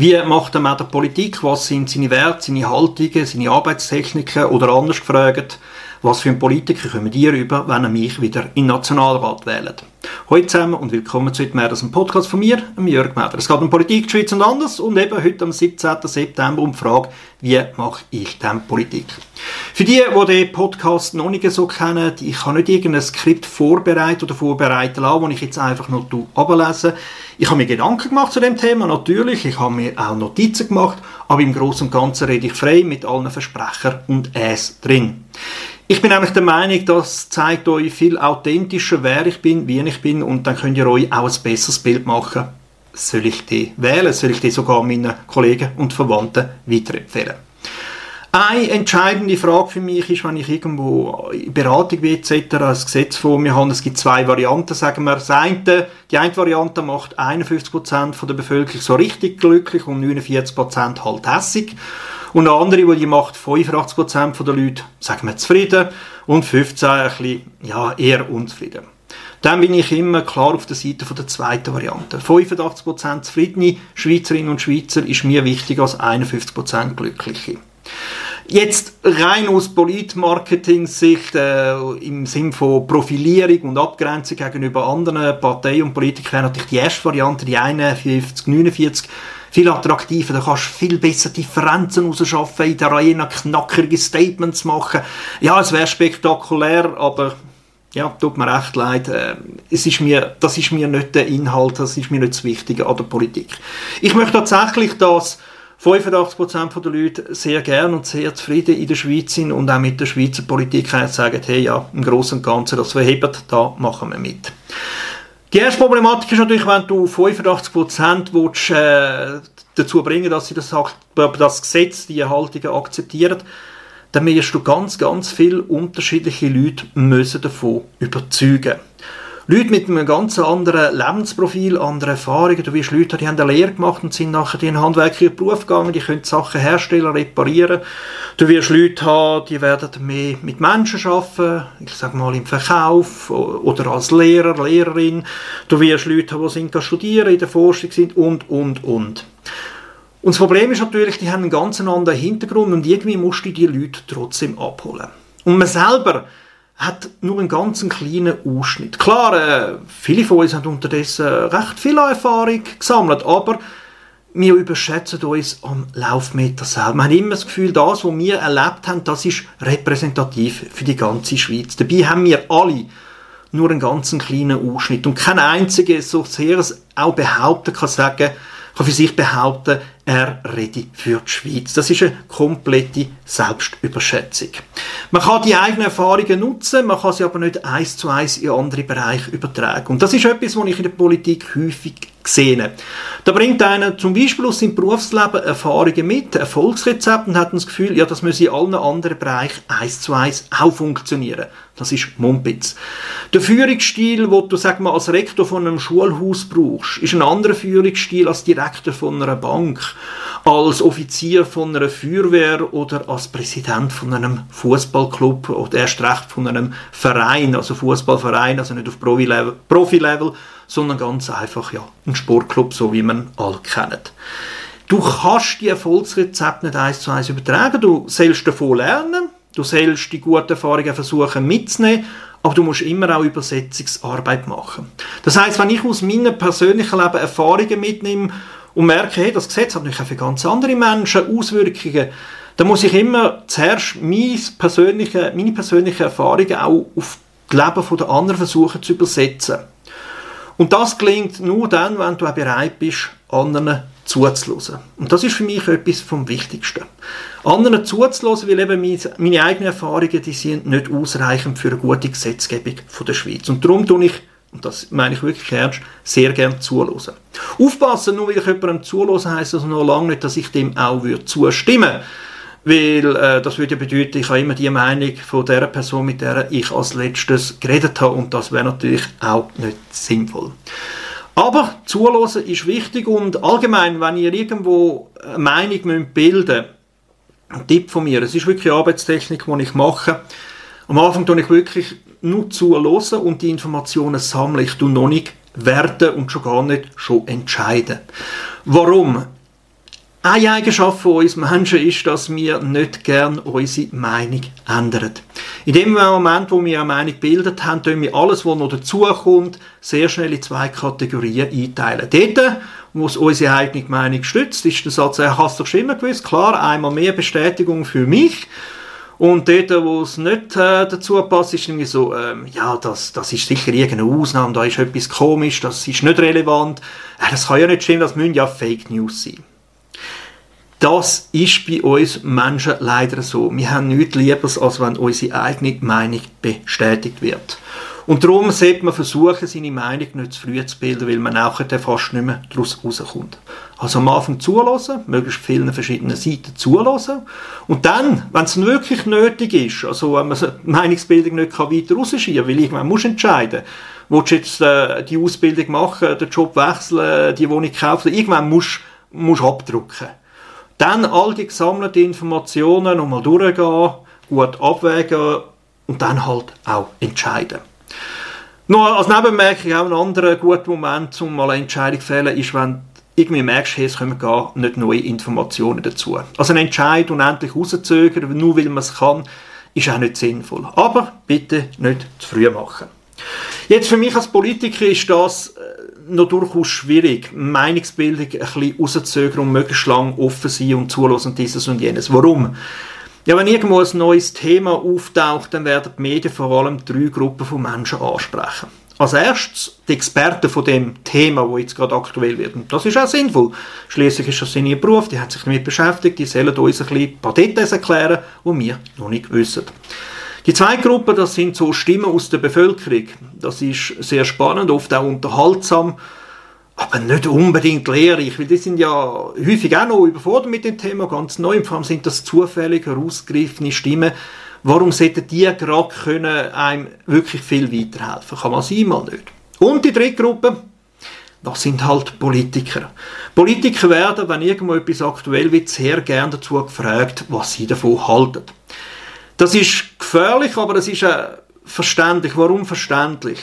Wie macht er mit der Politik? Was sind seine Werte, seine Haltungen, seine Arbeitstechniken? Oder anders gefragt, was für ein Politiker kommen die rüber, wenn er mich wieder in den Nationalrat wählt? Hallo zusammen und willkommen zu «Mehr als ein Podcast von mir, Jörg Meder. Es geht um Politik, die Schweiz und anders und eben heute am 17. September um die Frage, wie mache ich denn Politik? Für die, die den Podcast noch nicht so kennen, ich habe nicht irgendein Skript vorbereitet oder vorbereiten lassen, das ich jetzt einfach noch ablese. Ich habe mir Gedanken gemacht zu dem Thema, natürlich. Ich habe mir auch Notizen gemacht, aber im Großen und Ganzen rede ich frei mit allen Versprechern und Äs drin. Ich bin nämlich der Meinung, das zeigt euch viel authentischer, wer ich bin, wie ich bin und dann könnt ihr euch auch ein besseres Bild machen. Soll ich die wählen? Soll ich die sogar meinen Kollegen und Verwandten weiterempfehlen? Eine entscheidende Frage für mich ist, wenn ich irgendwo in Beratung wie etc. ein Gesetz vor mir habe, es gibt zwei Varianten, sagen wir. Eine, die eine Variante macht 51% von der Bevölkerung so richtig glücklich und 49% halt hässig. Und eine andere, die macht 85% der Leute, sagen wir, zufrieden und 15% ein bisschen, ja, eher unzufrieden. Dann bin ich immer klar auf der Seite von der zweiten Variante. 85% zufriedene Schweizerinnen und Schweizer ist mir wichtiger als 51% glückliche. Jetzt rein aus Politmarketing-Sicht, äh, im Sinn von Profilierung und Abgrenzung gegenüber anderen Parteien und Politikern, wäre natürlich die erste Variante, die 51, 49, viel attraktiver. Da kannst du viel besser Differenzen rausschaffen, in der Arena knackige Statements machen. Ja, es wäre spektakulär, aber ja, tut mir recht leid. Äh, es ist mir, das ist mir nicht der Inhalt, das ist mir nicht das Wichtige an der Politik. Ich möchte tatsächlich, dass 85% der Leute sehr gern und sehr zufrieden in der Schweiz sind und auch mit der Schweizer Politik sagen, hey, ja, im Großen und Ganzen, das verhebt, da machen wir mit. Die erste Problematik ist natürlich, wenn du 85% willst, äh, dazu bringen, dass sie das, das Gesetz, die Haltungen akzeptieren, dann wirst du ganz, ganz viele unterschiedliche Leute müssen davon überzeugen. Leute mit einem ganz anderen Lebensprofil, anderen Erfahrungen. Du wirst Leute, die haben eine Lehre gemacht und sind nachher in einen handwerklichen Beruf gegangen, die können Sachen herstellen, reparieren. Du wirst Leute haben, die werden mehr mit Menschen arbeiten, ich sage mal im Verkauf oder als Lehrer, Lehrerin. Du wirst Leute haben, die sind studieren, in der Forschung sind und, und, und. Und das Problem ist natürlich, die haben einen ganz anderen Hintergrund und irgendwie musst du die Leute trotzdem abholen. Und man selber hat nur einen ganz kleinen Ausschnitt. Klar, äh, viele von uns haben unterdessen recht viel Erfahrung gesammelt, aber wir überschätzen uns am Laufmeter selber. Wir haben immer das Gefühl, das, was wir erlebt haben, das ist repräsentativ für die ganze Schweiz. Dabei haben wir alle nur einen ganz kleinen Ausschnitt und kein einziger, so sehr es auch behaupten kann, sagen, kann für sich behaupten, er rede für die Schweiz. Das ist eine komplette Selbstüberschätzung. Man kann die eigenen Erfahrungen nutzen, man kann sie aber nicht eins zu eins in andere Bereiche übertragen. Und das ist etwas, was ich in der Politik häufig gesehen. Da bringt einer zum Beispiel aus seinem Berufsleben Erfahrungen mit, Erfolgsrezepte und hat das Gefühl, ja, das muss in allen anderen Bereichen eins zu eins auch funktionieren. Das ist Mumpitz. Der Führungsstil, den du sag mal, als Rektor von einem Schulhaus brauchst, ist ein anderer Führungsstil als Direktor von einer Bank, als Offizier von einer Feuerwehr oder als Präsident von einem Fußballclub oder erst recht von einem Verein, also Fußballverein, also nicht auf Profi-Level, Profi sondern ganz einfach ja, ein Sportclub, so wie man alle kennt. Du kannst die Erfolgsrezepte nicht eins zu eins übertragen, du sollst davon lernen, Du sollst die guten Erfahrungen versuchen mitzunehmen, aber du musst immer auch Übersetzungsarbeit machen. Das heißt, wenn ich aus meinem persönlichen Leben Erfahrungen mitnehme und merke, hey, das Gesetz hat natürlich auch für ganz andere Menschen Auswirkungen, dann muss ich immer zuerst meine persönlichen, meine persönlichen Erfahrungen auch auf das Leben der anderen versuchen zu übersetzen. Und das gelingt nur dann, wenn du auch bereit bist, anderen zuzulassen. Und das ist für mich etwas vom Wichtigsten. Anderen zuzulassen, weil eben meine eigenen Erfahrungen, die sind nicht ausreichend für eine gute Gesetzgebung von der Schweiz. Und darum tue ich, und das meine ich wirklich ernst, sehr gerne zulassen. Aufpassen, nur weil ich jemandem zulassen, heisst das noch lange nicht, dass ich dem auch würde zustimmen weil äh, das würde ja bedeuten, ich habe immer die Meinung von der Person, mit der ich als letztes geredet habe und das wäre natürlich auch nicht sinnvoll. Aber zulassen ist wichtig und allgemein, wenn ihr irgendwo eine Meinung bilden müsst, ein Tipp von mir, es ist wirklich Arbeitstechnik, die ich mache. Am Anfang tue ich wirklich nur zuhören und die Informationen sammeln. Ich tue noch nicht werten und schon gar nicht schon entscheiden. Warum? Eine Eigenschaft von uns Menschen ist, dass wir nicht gern unsere Meinung ändern. In dem Moment, wo wir eine Meinung gebildet haben, tun wir alles, was noch dazukommt, sehr schnell in zwei Kategorien einteilen. Dort, wo es unsere eigene Meinung stützt, ist der Satz, er hast doch schon immer gewusst, klar, einmal mehr Bestätigung für mich. Und dort, wo es nicht äh, dazu passt, ist irgendwie so, ähm, ja, das, das ist sicher irgendeine Ausnahme, da ist etwas komisch, das ist nicht relevant, äh, das kann ja nicht stimmen, das müssen ja Fake News sein. Das ist bei uns Menschen leider so. Wir haben nichts Lieberes, als wenn unsere eigene Meinung bestätigt wird. Und darum sollte man versuchen, seine Meinung nicht zu früh zu bilden, weil man auch fast nicht mehr daraus rauskommt. Also am Anfang zulassen, möglichst vielen verschiedenen Seiten zulassen. Und dann, wenn es wirklich nötig ist, also wenn man die Meinungsbildung nicht weiter rausschieben kann, weil irgendwann muss entscheiden, willst du jetzt äh, die Ausbildung machen, den Job wechseln, die Wohnung kaufen, irgendwann musst du abdrucken. Dann all die gesammelten Informationen nochmal durchgehen, gut abwägen und dann halt auch entscheiden. Noch als Nebenmerkung auch ein anderer guter Moment, um mal eine Entscheidung zu fällen, ist, wenn irgendwie merkst, hey, es kommen gar nicht neue Informationen dazu. Also ein Entscheid unendlich rauszögern, nur weil man es kann, ist auch nicht sinnvoll. Aber bitte nicht zu früh machen. Jetzt für mich als Politiker ist das äh, noch durchaus schwierig, Meinungsbildung ein bisschen rauszuzögern und möglichst lang offen sein und zulassen dieses und jenes. Warum? Ja, wenn irgendwo ein neues Thema auftaucht, dann werden die Medien vor allem drei Gruppen von Menschen ansprechen. Als erstes die Experten von dem Thema, wo jetzt gerade aktuell wird. Und das ist auch sinnvoll. Schließlich ist das ihr Beruf, die haben sich damit beschäftigt, die sollen uns ein ein paar Details erklären, die wir noch nicht wissen. Die zweite Gruppe, das sind so Stimmen aus der Bevölkerung. Das ist sehr spannend, oft auch unterhaltsam, aber nicht unbedingt lehrreich, weil die sind ja häufig auch noch überfordert mit dem Thema, ganz neu. Und vor allem sind das zufällig herausgegriffene Stimmen. Warum sollten die gerade können einem wirklich viel weiterhelfen? Kann man sein, mal nicht. Und die dritte Gruppe, das sind halt Politiker. Politiker werden, wenn irgendwo etwas aktuell wird, sehr gerne dazu gefragt, was sie davon halten. Das ist gefährlich, aber es ist äh, verständlich. Warum verständlich?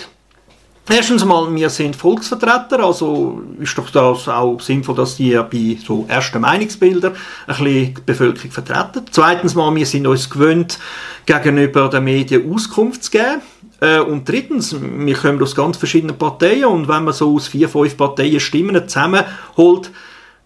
Erstens mal, wir sind Volksvertreter, also ist doch das auch sinnvoll, dass die bei so ersten Meinungsbildern ein bisschen die Bevölkerung vertreten. Zweitens mal, wir sind uns gewöhnt, gegenüber den Medien Auskunft zu geben. Äh, und drittens, wir kommen aus ganz verschiedenen Parteien und wenn man so aus vier, fünf Parteien Stimmen zusammenholt,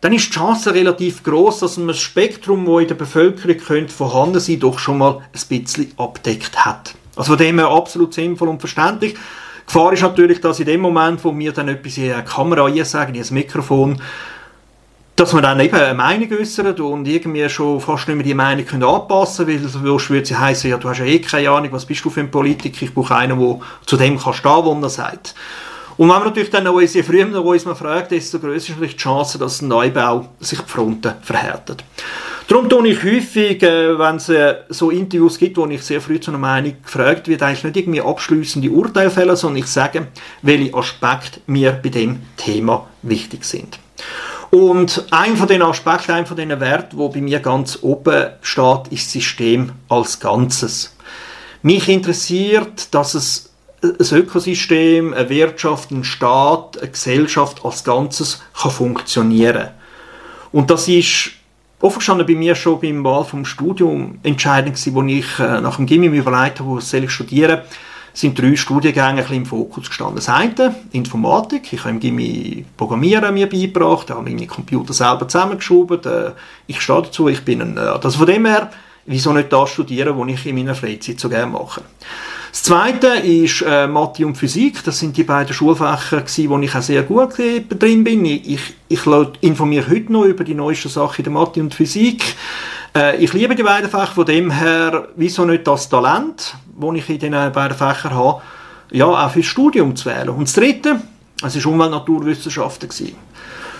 dann ist die Chance relativ groß, dass man das Spektrum, das in der Bevölkerung könnte vorhanden sein doch schon mal ein bisschen abdeckt hat. Also von dem her absolut sinnvoll und verständlich. Die Gefahr ist natürlich, dass in dem Moment, wo wir dann etwas in eine Kamera sagen, in ein Mikrofon, dass man dann eben eine Meinung äußert und irgendwie schon fast nicht mehr die Meinung können anpassen können, weil sonst würde sie heißen, ja, du hast ja eh keine Ahnung, was bist du für ein Politiker, ich brauche einen, der zu dem kann stehen, was er sagt. Und wenn man natürlich dann auch je früher man uns mal fragt, desto größer ist natürlich die Chance, dass ein Neubau sich die Fronten verhärtet. Darum tue ich häufig, äh, wenn es äh, so Interviews gibt, wo ich sehr früh zu einer Meinung gefragt wird, eigentlich nicht irgendwie abschließende Urteile fällen, sondern ich sage, welche Aspekte mir bei dem Thema wichtig sind. Und ein von den Aspekten, ein von den Werten, wo bei mir ganz oben steht, ist das System als Ganzes. Mich interessiert, dass es ein Ökosystem, eine Wirtschaft, ein Staat, eine Gesellschaft als Ganzes kann funktionieren. Und das ist offen bei mir schon beim Wahl vom Studium entscheidend gewesen, wo ich äh, nach dem Gimmium überlegt habe, wo soll ich studieren, sind drei Studiengänge ein im Fokus gestanden. Das eine, Informatik. Ich habe im Gimmi Programmieren mir beigebracht, habe meine Computer selber zusammengeschoben. Äh, ich stehe dazu, ich bin ein Nerd. Also von dem her, wieso nicht das studieren, was ich in meiner Freizeit so gerne mache. Das Zweite ist äh, Mathe und Physik. Das sind die beiden Schulfächer, gewesen, wo ich auch sehr gut drin bin. Ich, ich, informiere heute noch über die neuesten Sachen in der Mathe und Physik. Äh, ich liebe die beiden Fächer, von dem her, wieso nicht das Talent, das ich in diesen beiden Fächern habe, ja, auch fürs Studium zu wählen. Und das Dritte, es war Umwelt- und Naturwissenschaften. Gewesen.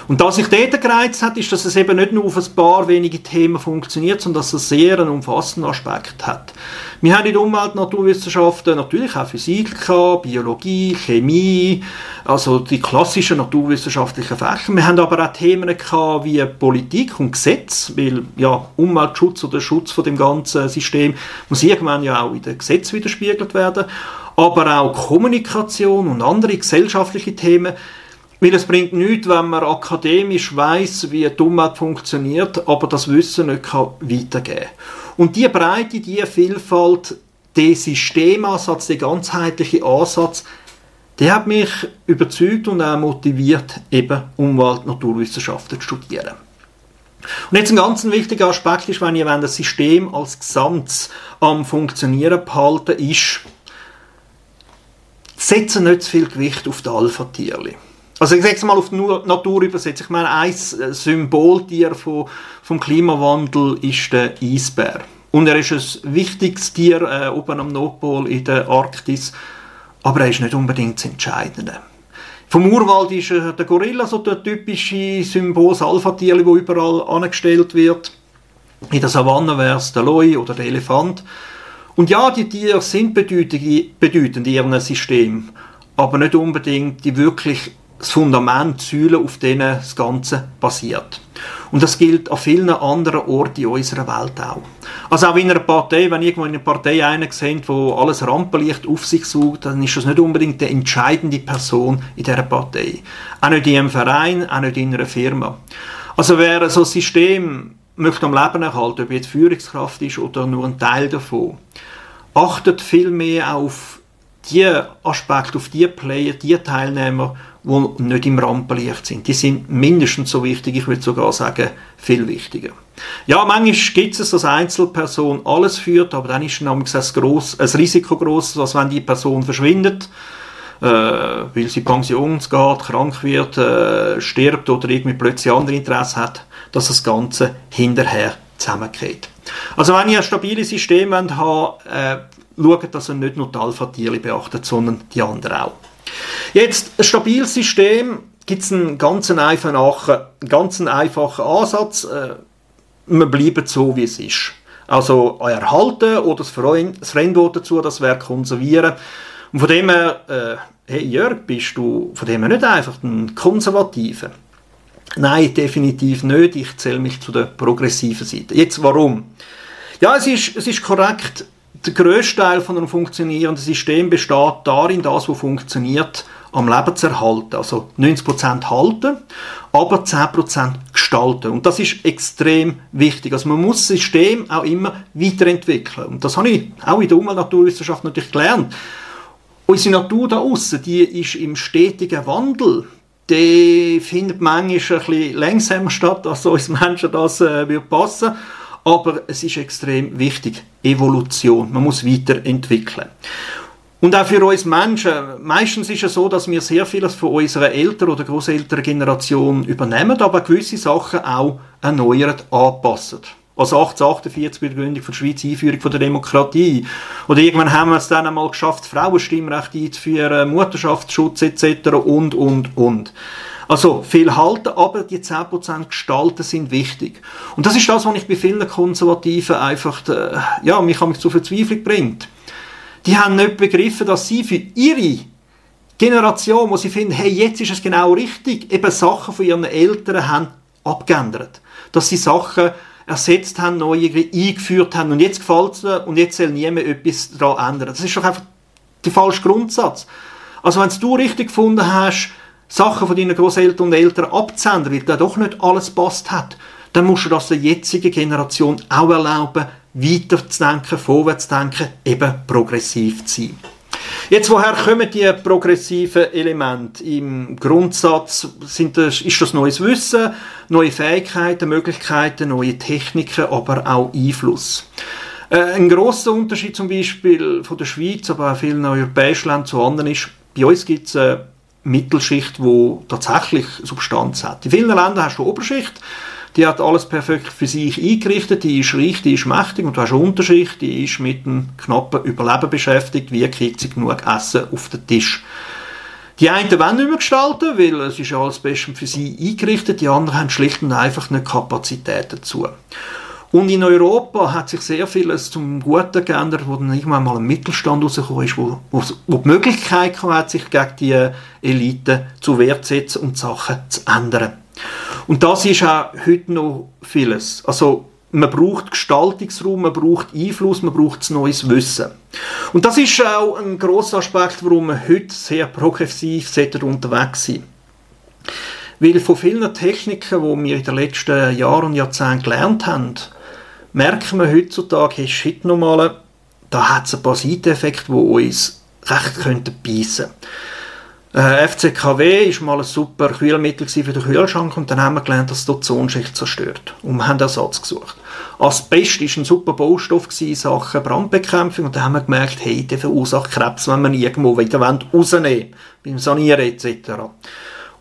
Und was sich dort gereizt hat, ist, dass es eben nicht nur auf ein paar wenige Themen funktioniert, sondern dass es sehr einen umfassenden Aspekt hat. Wir haben in der Umwelt- Naturwissenschaften natürlich auch Physik Biologie, Chemie, also die klassischen naturwissenschaftlichen Fächer. Wir haben aber auch Themen gehabt wie Politik und Gesetz, weil ja, Umweltschutz oder Schutz von dem ganzen System muss irgendwann ja auch in den Gesetz widerspiegelt werden. Aber auch Kommunikation und andere gesellschaftliche Themen Weil es bringt nichts, wenn man akademisch weiß, wie Umwelt funktioniert, aber das Wissen nicht kann weitergeben Und die Breite, die Vielfalt, der Systemansatz, der ganzheitliche Ansatz, der hat mich überzeugt und auch motiviert, eben Umwelt- Naturwissenschaften zu studieren. Und jetzt ein ganz wichtiger Aspekt ist, wenn ihr das System als Gesamtes am Funktionieren behalten ist, setzen nicht zu viel Gewicht auf die Alpha-Tierchen. Also ich sage es mal auf die Natur übersetzt. Ich meine, ein Symboltier vom, vom Klimawandel ist der Eisbär. Und er ist ein wichtiges Tier äh, oben am Nordpol in der Arktis, aber er ist nicht unbedingt das Entscheidende. Vom Urwald ist äh, der Gorilla so der typische Symbol, Alpha-Tier, das überall angestellt wird. In der Savanne wäre es der Loi oder der Elefant. Und ja, die Tiere sind bedeutend in ihrem System, aber nicht unbedingt die wirklich das Fundament, die Säule, auf denen das Ganze basiert. Und das gilt an vielen anderen Orten in unserer Welt auch. Also auch in einer Partei, wenn irgendwo in einer Partei einen sehen, der alles Rampenlicht auf sich sucht, dann ist das nicht unbedingt die entscheidende Person in dieser Partei. Auch nicht in einem Verein, auch nicht in einer Firma. Also wer so ein System möchte am Leben erhalten, ob jetzt Führungskraft ist oder nur ein Teil davon, achtet viel mehr auf die Aspekte, auf die Player, die Teilnehmer, die nicht im Rampenlicht sind. Die sind mindestens so wichtig, ich würde sogar sagen, viel wichtiger. Ja, manchmal gibt es, dass Einzelperson alles führt, aber dann ist nämlich ein, gross, ein Risiko groß, dass wenn die Person verschwindet, äh, weil sie Pension geht, krank wird, äh, stirbt oder irgendwie plötzlich andere Interessen hat, dass das Ganze hinterher zusammengeht. Also wenn ihr ein stabiles System habt, äh, schaut, dass ihr nicht nur die Alpha-Tiere beachtet, sondern die anderen auch. Jetzt, ein stabiles System gibt es einen ganz einfachen, ganz einfachen Ansatz. Äh, wir bleiben so, wie es ist. Also erhalten oder das, Fremdwort dazu, das wäre konservieren. Und von dem her, äh, hey Jörg, bist du von dem her nicht einfach ein Konservativer? Nein, definitiv nicht. Ich zähle mich zu der progressiven Seite. Jetzt warum? Ja, es ist, es ist korrekt, der grösste Teil von einem funktionierenden System besteht darin, das, was funktioniert, am Leben zu erhalten. Also 90% halten, aber 10% gestalten. Und das ist extrem wichtig. Also man muss das System auch immer weiterentwickeln. Und das habe ich auch in der Umwelt-Naturwissenschaft natürlich gelernt. Unsere Natur da außen, die ist im stetigen Wandel. Die findet manchmal ein bisschen langsamer statt, als uns Menschen das äh, würde passen aber es ist extrem wichtig. Evolution. Man muss weiterentwickeln. Und auch für uns Menschen, meistens ist es so, dass wir sehr vieles von unserer Eltern- oder Großelterngeneration übernehmen, aber gewisse Sachen auch erneuern, anpassen. Also 1848 bei der Gründung von der Schweiz, Einführung von der Demokratie. Oder irgendwann haben wir es dann einmal geschafft, Frauenstimmrecht einzuführen, Mutterschaftsschutz etc. und, und, und. Also viel halten, aber die 10% gestalten sind wichtig. Und das ist das, was ich bei vielen Konservativen einfach, äh, ja, mich, mich zu Verzweiflung bringt. Die haben nicht begriffen, dass sie für ihre Generation, wo sie finden, hey, jetzt ist es genau richtig, eben Sachen von ihren Eltern haben abgeändert. Dass sie Sachen ersetzt haben, neue eingeführt haben und jetzt gefällt es und jetzt soll niemand etwas daran ändern. Das ist doch einfach der falsche Grundsatz. Also wenn du richtig gefunden hast, Sachen von deinen Großeltern und Eltern abzusenden, weil da doch nicht alles passt hat, dann musst du das der jetzigen Generation auch erlauben, weiterzudenken, vorwärtszudenken, eben progressiv zu sein. Jetzt, woher kommen die progressiven Elemente? Im Grundsatz sind das, ist das neues Wissen, neue Fähigkeiten, Möglichkeiten, neue Techniken, aber auch Einfluss. Äh, ein großer Unterschied zum Beispiel von der Schweiz, aber auch vielen europäischen Ländern zu anderen ist, bei uns gibt es eine Mittelschicht, die tatsächlich Substanz hat. In vielen Ländern hast du Oberschicht, die hat alles perfekt für sich eingerichtet, die ist reich, die ist mächtig und du hast eine Unterschicht, die ist mit einem knappen Überleben beschäftigt, wie kriegt sie genug Essen auf den Tisch. Die einen wollen nicht mehr gestalten, weil es ist alles bestens für sie eingerichtet, die anderen haben schlicht und einfach nicht Kapazität dazu. Und in Europa hat sich sehr vieles zum Guten geändert, wo dann irgendwann mal ein Mittelstand rausgekommen ist, wo, wo, wo die Möglichkeit hat, sich gegen die Elite zu Wehr zu setzen und Sachen zu ändern. Und das ist auch heute noch vieles. Also, man braucht Gestaltungsraum, man braucht Einfluss, man braucht neues Wissen. Und das ist auch ein grosser Aspekt, warum wir heute sehr progressiv unterwegs sind. Weil von vielen Techniken, die wir in den letzten Jahren und Jahrzehnten gelernt haben, merken wir heutzutage, hey, shit nochmal, da hat es ein paar Seiteneffekte, die uns recht könnten beißen äh, FCKW ist mal ein super Kühlmittel für den Kühlschrank und dann haben wir gelernt, dass die Ozonschicht zerstört. Und wir haben Ersatz gesucht. Asbest war ein super Baustoff in Sachen Brandbekämpfung und dann haben wir gemerkt, hey, der verursacht Krebs, wenn man irgendwo wieder rausnehmen beim Sanieren etc.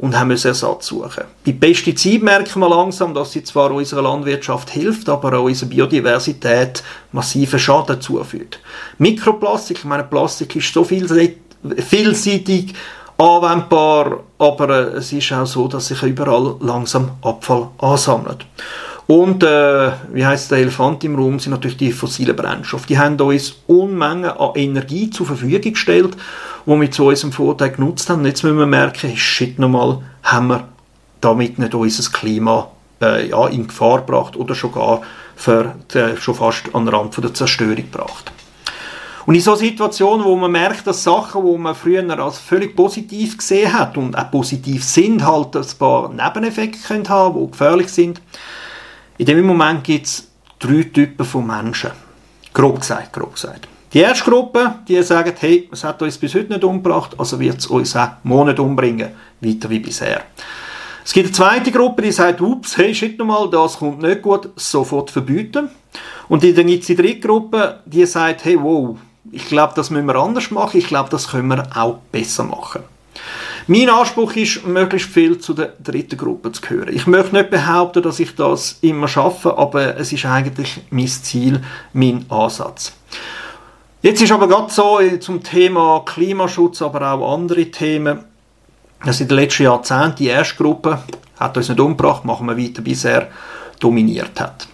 Und haben müssen Ersatz suchen. Bei Pestiziden merken wir langsam, dass sie zwar unserer Landwirtschaft hilft, aber auch unserer Biodiversität massiven Schaden zufügt. Mikroplastik, ich meine, Plastik ist so vielseitig, anwendbar, aber äh, es ist auch so, dass sich überall langsam Abfall ansammelt. Und äh, wie heißt der Elefant im Raum sind natürlich die fossilen Brennstoffe. Die haben uns Unmengen an Energie zur Verfügung gestellt, die wir zu unserem Vorteil genutzt haben. Und jetzt müssen wir merken, shit nochmal, haben wir damit nicht unser Klima äh, ja, in Gefahr gebracht oder schon gar für, äh, schon fast an den Rand von der Zerstörung gebracht. Und in so Situationen, wo man merkt, dass Sachen, die man früher als völlig positiv gesehen hat und auch positiv sind, halt ein paar Nebeneffekte können haben, die gefährlich sind. In dem Moment gibt es drei Typen von Menschen. Grob gesagt, grob gesagt. Die erste Gruppe, die sagt, hey, es hat uns bis heute nicht umgebracht, also wird es uns auch Monate umbringen, weiter wie bisher. Es gibt eine zweite Gruppe, die sagt, ups, hey, shit nochmal, das kommt nicht gut, sofort verbieten. Und dann gibt es die dritte Gruppe, die sagt, hey, wow, ich glaube, das müssen wir anders machen. Ich glaube, das können wir auch besser machen. Mein Anspruch ist, möglichst viel zu der dritten Gruppe zu gehören. Ich möchte nicht behaupten, dass ich das immer schaffe, aber es ist eigentlich mein Ziel, mein Ansatz. Jetzt ist aber gerade so äh, zum Thema Klimaschutz, aber auch andere Themen, dass in den letzten Jahrzehnten die erste Gruppe hat uns nicht umgebracht, machen wir weiter bisher dominiert hat.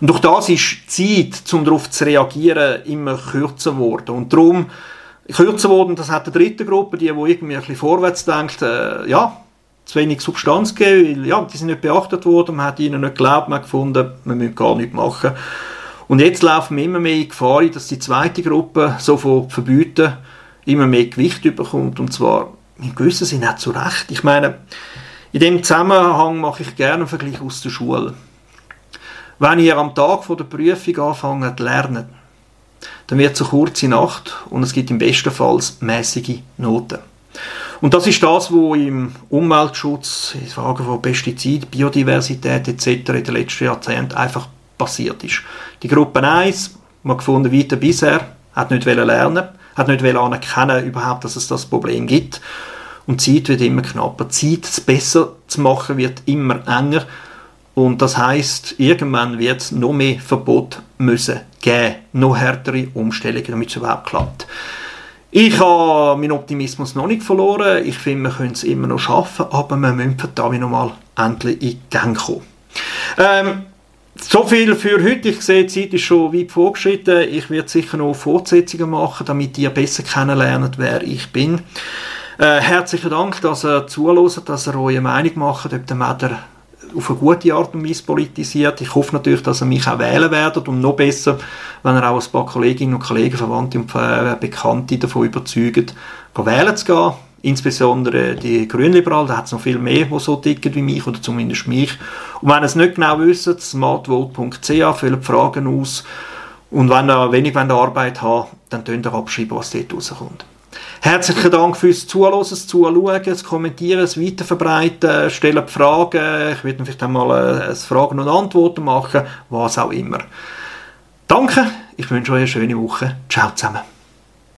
Und durch das ist die Zeit, um darauf zu reagieren, immer kürzer geworden. Und darum, kürzer geworden, das hat der dritte Gruppe, die, die irgendwie ein bisschen vorwärts denkt, äh, ja, zu wenig Substanz gegeben, weil, ja, die sind nicht beachtet worden, man hat ihnen nicht geglaubt, man hat gefunden, man müssen gar nichts machen. Und jetzt laufen wir immer mehr in Gefahr, dass die zweite Gruppe so von Verbieten immer mehr Gewicht bekommt, und zwar in gewissen Sinne auch zu Recht. Ich meine, in dem Zusammenhang mache ich gerne einen Vergleich aus der Schule. Wenn ihr am Tag vor der Prüfung anfangt zu lernen, dann wird es eine kurze Nacht und es gibt im besten Fall mäßige Noten. Und das ist das, was im Umweltschutz, in Fragen von Pestizid, Biodiversität etc. in den letzten Jahrzehnten einfach passiert ist. Die Gruppe 1, man gefunden weiter bisher, hat nicht lernen, hat nicht anerkennen überhaupt, dass es das Problem gibt. Und die Zeit wird immer knapper. Die Zeit, es besser zu machen, wird immer enger. Und das heißt, irgendwann wird es noch mehr Verbot müssen geben, noch härtere Umstellungen, damit es überhaupt klappt. Ich habe meinen Optimismus noch nicht verloren. Ich finde, wir können es immer noch schaffen, aber wir müssen verdammt noch mal endlich in Gang kommen. Ähm, so viel für heute. Ich sehe, die Zeit ist schon weit vorgeschritten. Ich werde sicher noch Fortsetzungen machen, damit ihr besser kennenlernt, wer ich bin. Äh, herzlichen Dank, dass ihr zuhört, dass ihr eure Meinung macht, ob der Meder auf eine gute Art und Weise politisiert. Ich hoffe natürlich, dass er mich auch wählen werdet und noch besser, wenn er auch ein paar Kolleginnen und Kollegen, Verwandte und Bekannte davon überzeugt, wählen zu gehen. Insbesondere die Grünliberalen, da hat es noch viel mehr, die so ticken wie mich, oder zumindest mich. Und wenn ihr es nicht genau wisst, smartvote.ch, füllt Fragen aus. Und wenn ihr wenig Arbeit habt, dann könnt ihr abschreiben, was dort rauskommt. Herzlichen Dank fürs Zuhören, das Zuschauen, das Kommentieren, das Weiterverbreiten, stellen Fragen. Ich werde vielleicht einmal ein Fragen und Antworten machen, was auch immer. Danke, ich wünsche euch eine schöne Woche. Ciao zusammen.